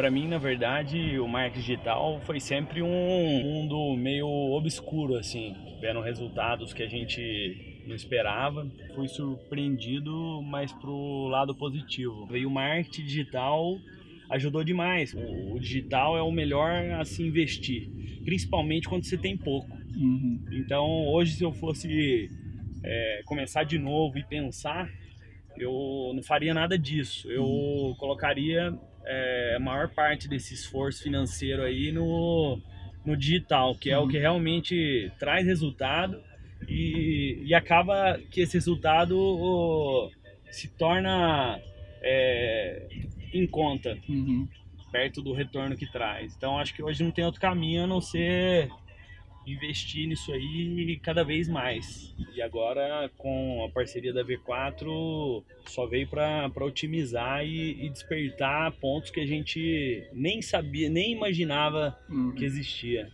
para mim, na verdade, o marketing digital foi sempre um mundo meio obscuro, assim, vendo resultados que a gente não esperava. Fui surpreendido, mas pro lado positivo. Veio o marketing digital ajudou demais. O, o, digital é o melhor a se investir, principalmente quando você tem pouco. Uhum. Então, hoje, se eu fosse é, começar de novo e pensar, eu não faria nada disso. Eu uhum. colocaria é, a maior parte desse esforço financeiro aí no, no digital, que é uhum. o que realmente traz resultado e, e acaba que esse resultado oh, se torna é, em conta, uhum. perto do retorno que traz. Então acho que hoje não tem outro caminho a não ser investir nisso aí cada vez mais. E agora com a parceria da V4 só veio para otimizar e, e, despertar pontos que a gente nem sabia, nem imaginava uhum. que existia.